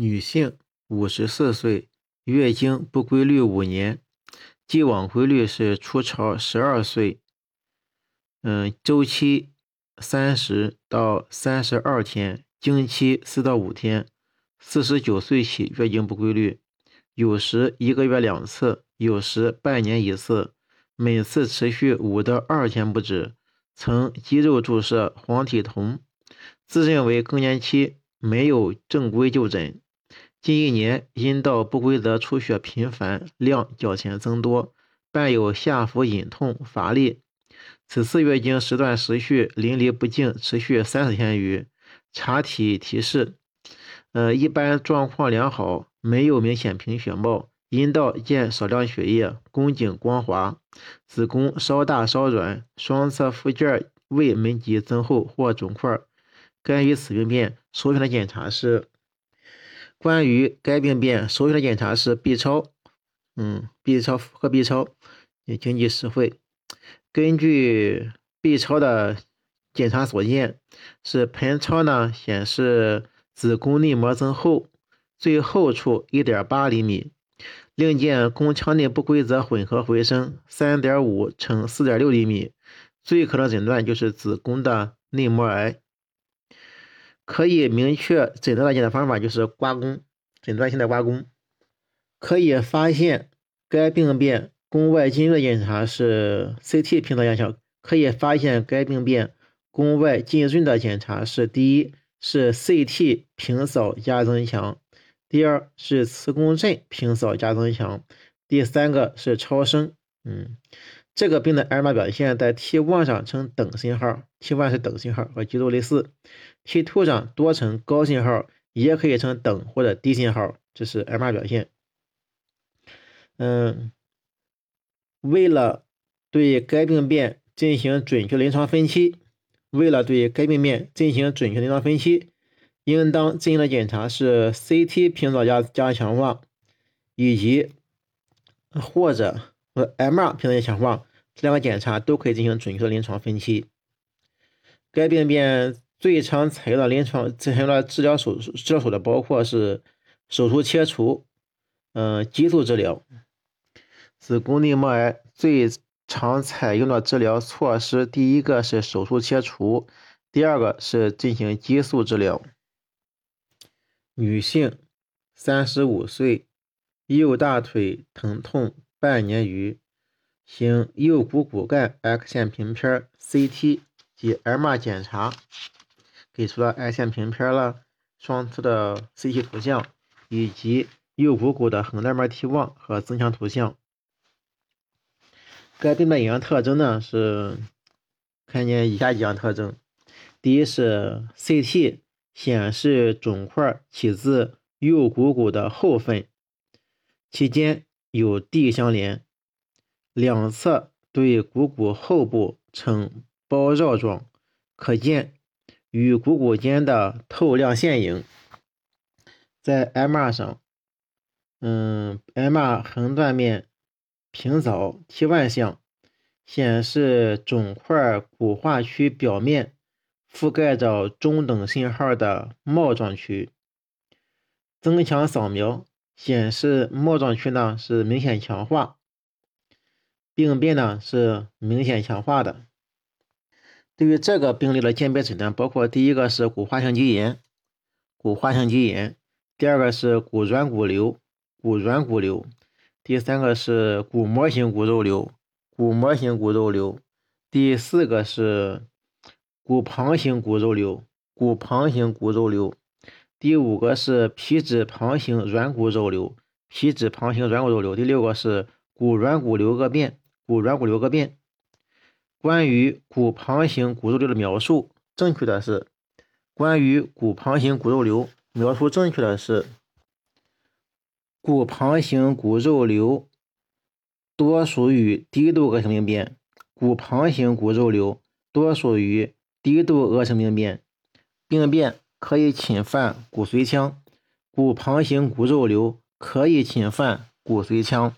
女性，五十四岁，月经不规律五年，既往规律是初潮十二岁，嗯，周期三十到三十二天，经期四到五天。四十九岁起月经不规律，有时一个月两次，有时半年一次，每次持续五到二天不止。曾肌肉注射黄体酮，自认为更年期，没有正规就诊。近一年，阴道不规则出血频繁，量较前增多，伴有下腹隐痛、乏力。此次月经时断时续，淋漓不尽，持续三十天余。查体提示：呃，一般状况良好，没有明显贫血貌，阴道见少量血液，宫颈光滑，子宫稍大稍软，双侧附件未门级增厚或肿块。关于此病变，首选的检查是。关于该病变，首选的检查是 B 超，嗯，B 超和 B 超也经济实惠。根据 B 超的检查所见，是盆超呢显示子宫内膜增厚，最厚处1.8厘米，另见宫腔内不规则混合回声3.5乘4.6厘米，最可能诊断就是子宫的内膜癌。可以明确诊断的检查方法就是刮宫，诊断性的刮宫。可以发现该病变宫外浸润检查是 CT 平扫压强。可以发现该病变宫外浸润的检查是：第一是 CT 平扫加增强，第二是磁共振平扫加增强，第三个是超声。嗯。这个病的 m r 表现在 T1 上呈等信号，T1 是等信号和极度类似；T2 上多呈高信号，也可以呈等或者低信号，这是 m r 表现。嗯，为了对该病变进行准确临床分期，为了对该病变进行准确临床分期，应当进行的检查是 CT 平扫加加强化，以及或者和 MR 平扫强化。这两个检查都可以进行准确的临床分期。该病变最常采用的临床采用的治疗手治疗手段包括是手术切除，嗯，激素治疗。子宫内膜癌最常采用的治疗措施，第一个是手术切除，第二个是进行激素治疗。女性，三十五岁，右大腿疼痛半年余。行右股骨干 X 线平片、CT 及 MR 检查，给出了 X 线平片了，双侧的 CT 图像，以及右股骨的横断面 T 望和增强图像。该病的影像特征呢是看见以下几项特征：第一是 CT 显示肿块起自右股骨的后分，其间有 D 相连。两侧对股骨后部呈包绕状，可见与股骨间的透亮线影。在 MR 上，嗯，MR 横断面平扫 T1 项显示肿块骨化区表面覆盖着中等信号的帽状区。增强扫描显示帽状区呢是明显强化。病变呢是明显强化的。对于这个病例的鉴别诊断，包括第一个是骨化性肌炎，骨化性肌炎；第二个是骨软骨瘤，骨软骨瘤；第三个是骨膜型骨肉瘤，骨膜型骨肉瘤；第四个是骨旁型骨肉瘤，骨旁型骨肉瘤；第五个是皮质旁型软骨肉瘤，皮质旁型软骨肉瘤；第六个是骨软骨瘤恶变。骨软骨瘤个变。关于骨旁型骨肉瘤的描述，正确的是，关于骨旁型骨肉瘤描述正确的是，骨旁型骨肉瘤多属于低度恶性病变。骨旁型骨肉瘤多属于低度恶性病变，病变可以侵犯骨髓腔。骨旁型骨肉瘤可以侵犯骨髓腔。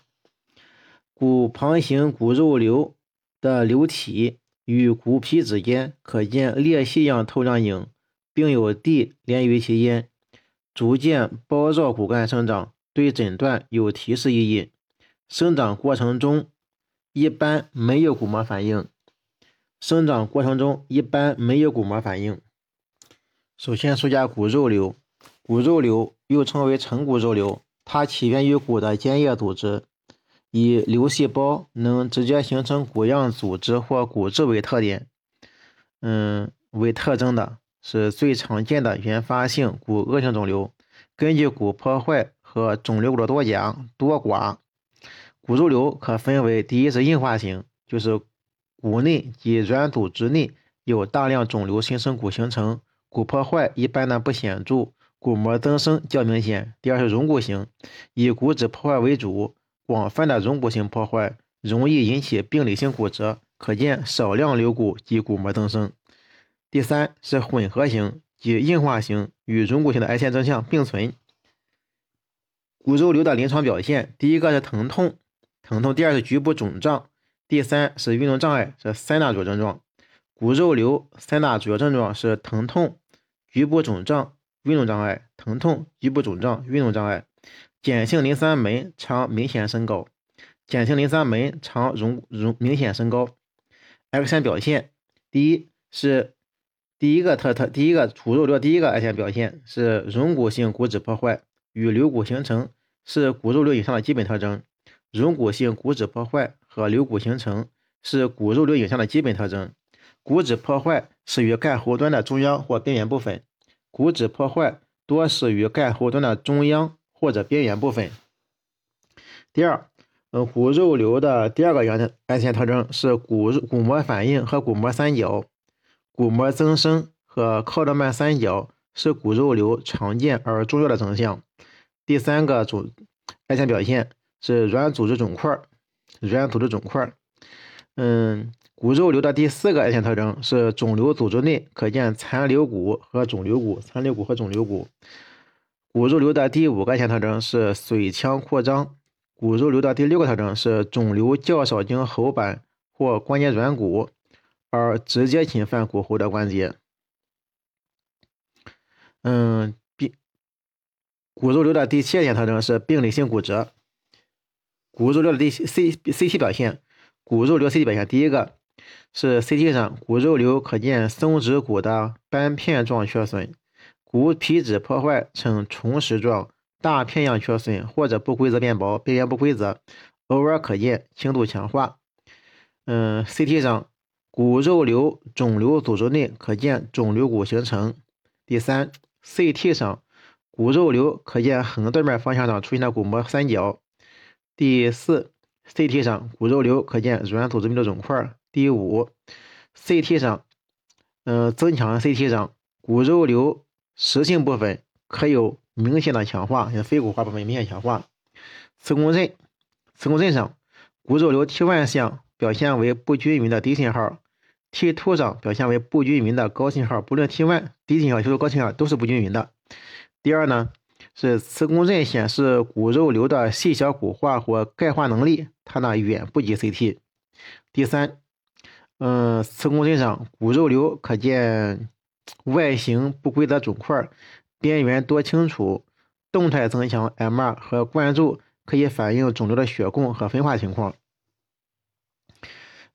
骨旁型骨肉瘤的瘤体与骨皮之间可见裂隙样透亮影，并有蒂连于其间。逐渐包绕骨干生长，对诊断有提示意义。生长过程中一般没有骨膜反应。生长过程中一般没有骨膜反应。首先说下骨肉瘤，骨肉瘤又称为成骨肉瘤，它起源于骨的间叶组织，以瘤细胞能直接形成骨样组织或骨质为特点，嗯，为特征的，是最常见的原发性骨恶性肿瘤。根据骨破坏和肿瘤的多假多寡，骨肉瘤可分为第一是硬化型，就是。骨内及软组织内有大量肿瘤形成骨形成，骨破坏一般呢不显著，骨膜增生较明显。第二是溶骨型，以骨质破坏为主，广泛的溶骨性破坏容易引起病理性骨折，可见少量瘤骨及骨膜增生。第三是混合型，及硬化型与溶骨型的癌前征象并存。骨肉瘤的临床表现，第一个是疼痛，疼痛；第二是局部肿胀。第三是运动障碍，这三大主要症状。骨肉瘤三大主要症状是疼痛、局部肿胀、运动障碍。疼痛、局部肿胀、运动障碍。碱性磷酸酶常明显升高，碱性磷酸酶常容容明显升高。X 线表现，第一是第一个特特，第一个骨肉瘤第一个 X 线表现是溶骨性骨质破坏与瘤骨形成，是骨肉瘤影像的基本特征。溶骨性骨质破坏和瘤骨形成是骨肉瘤影像的基本特征。骨质破坏始于干后端的中央或边缘部分，骨质破坏多始于干后端的中央或者边缘部分。第二，呃，骨肉瘤的第二个阳癌前特征是骨骨膜反应和骨膜三角。骨膜增生和靠德曼三角是骨肉瘤常见而重要的征象。第三个主癌前表现。是软组织肿块，软组织肿块。嗯，骨肉瘤的第四个癌前特征是肿瘤组织内可见残留骨和肿瘤骨，残留骨和肿瘤骨。骨肉瘤的第五个显特征是髓腔扩张。骨肉瘤的第六个特征是肿瘤较少经喉板或关节软骨而直接侵犯骨后的关节。嗯，病骨肉瘤的第七个特征是病理性骨折。骨肉瘤的第 C CT 表现，骨肉瘤 CT 表现，第一个是 CT 上骨肉瘤可见松脂骨的斑片状缺损，骨皮质破坏呈虫食状，大片样缺损或者不规则变薄，边缘不规则，偶尔可见轻度强化。嗯，CT 上骨肉瘤肿瘤组织内可见肿瘤骨形成。第三，CT 上骨肉瘤可见横断面方向上出现的骨膜三角。第四，CT 上骨肉瘤可见软组织密度肿块。第五，CT 上，嗯，增强 CT 上骨肉瘤实性部分可有明显的强化，像非骨化部分明显强化。磁共振，磁共振上骨肉瘤 T1 项表现为不均匀的低信号，T2 上表现为不均匀的高信号。不论 T1 低信号还是高信号都是不均匀的。第二呢？是磁共振显示骨肉瘤的细小骨化或钙化能力，它呢远不及 CT。第三，嗯，磁共振上骨肉瘤可见外形不规则肿块，边缘多清楚，动态增强 MR 和灌注可以反映肿瘤的血供和分化情况。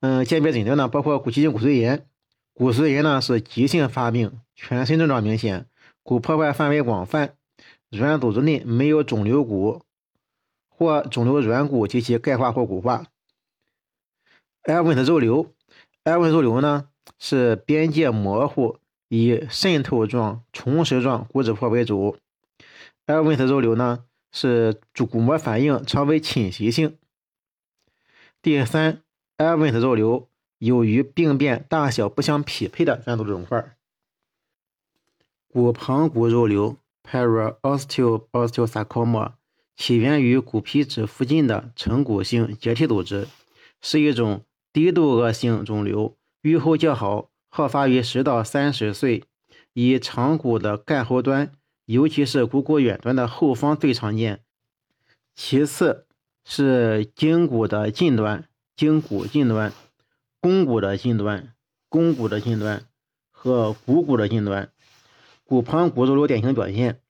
嗯，鉴别诊断呢包括骨奇性骨髓炎，骨髓炎呢是急性发病，全身症状明显，骨破坏范围广泛。软组织内没有肿瘤骨或肿瘤软骨及其钙化或骨化。埃文的肉瘤，埃文肉瘤呢是边界模糊，以渗透状、虫实状骨质破为主。埃文特肉瘤呢是主骨膜反应常为侵袭性。第三，埃文特肉瘤有与病变大小不相匹配的软组织肿块。骨旁骨肉瘤。Paraosteosteosarcoma 起源于骨皮质附近的成骨性结缔组织，是一种低度恶性肿瘤，预后较好，好发于十到三十岁，以长骨的干后端，尤其是股骨远端的后方最常见，其次是胫骨的近端、胫骨近端、肱骨的近端、肱骨的近端和股骨的近端。骨旁骨肉瘤典型表现：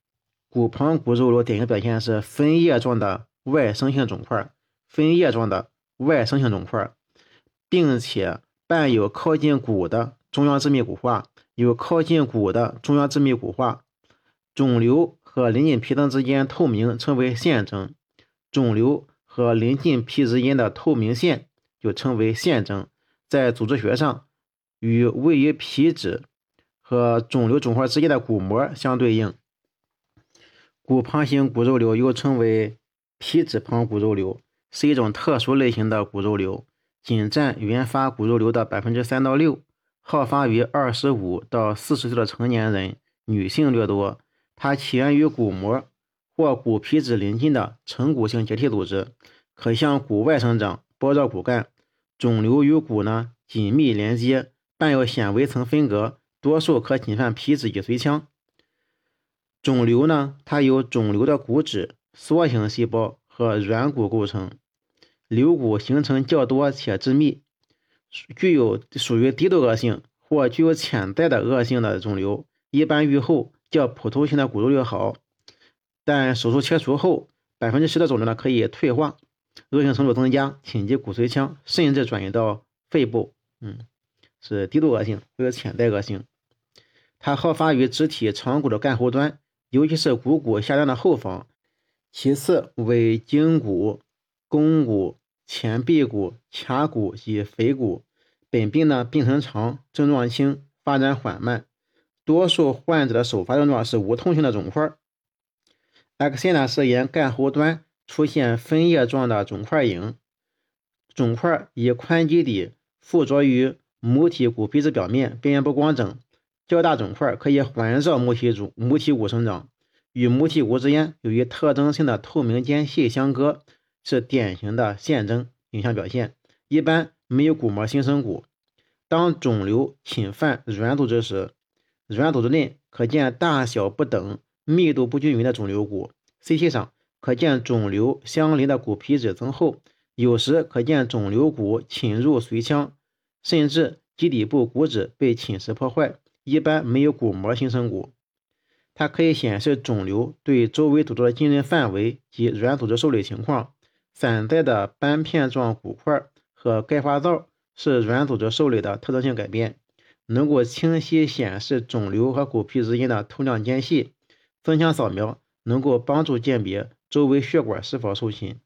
骨旁骨肉瘤典型表现是分叶状的外生性肿块，分叶状的外生性肿块，并且伴有靠近骨的中央致密骨化，有靠近骨的中央致密骨化。肿瘤和邻近皮层之间透明，称为腺征。肿瘤和邻近皮之间的透明线就称为腺征。在组织学上，与位于皮质和肿瘤肿块之间的骨膜相对应。骨旁型骨肉瘤又称为皮质旁骨肉瘤，是一种特殊类型的骨肉瘤，仅占原发骨肉瘤的百分之三到六，好发于二十五到四十岁的成年人，女性略多。它起源于骨膜或骨皮质邻近的成骨性结缔组织，可向骨外生长，包绕骨干。肿瘤与骨呢紧密连接，伴有纤维层分隔，多数可侵犯皮质脊髓腔。肿瘤呢，它由肿瘤的骨质、梭形细胞和软骨构成，瘤骨形成较多且致密，具有属于低度恶性或具有潜在的恶性的肿瘤，一般愈后。较普通型的骨肉瘤好，但手术切除后，百分之十的肿瘤呢可以退化，恶性程度增加，侵及骨髓腔，甚至转移到肺部。嗯，是低度恶性或者潜在恶性。它好发于肢体长骨的干后端，尤其是股骨下端的后方，其次为胫骨、肱骨、前臂骨、髂骨及腓骨。本病呢病程长，症状轻，发展缓慢。多数患者的首发症状是无痛性的肿块。X 线呢是沿干后端出现分叶状的肿块影，肿块以宽基底附着于母体骨皮质表面，边缘不光整，较大肿块可以环绕母体骨母体骨生长，与母体骨之间有一特征性的透明间隙相隔，是典型的腺征影像表现，一般没有骨膜新生骨。当肿瘤侵犯软组织时，软组织内可见大小不等、密度不均匀的肿瘤骨，CT 上可见肿瘤相邻的骨皮质增厚，有时可见肿瘤骨侵入髓腔，甚至基底部骨质被侵蚀破坏，一般没有骨膜新生骨。它可以显示肿瘤对周围组织的浸润范围及软组织受累情况。散在的斑片状骨块和钙化灶是软组织受累的特征性改变。能够清晰显示肿瘤和骨皮之间的透亮间隙，增强扫描能够帮助鉴别周围血管是否受侵。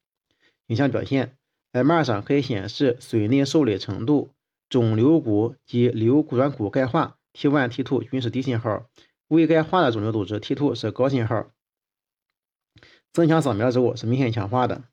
影像表现，MR 上可以显示髓内受累程度，肿瘤骨及瘤软骨钙化 T1、T2 均是低信号，未钙化的肿瘤组织 T2 是高信号。增强扫描之后是明显强化的。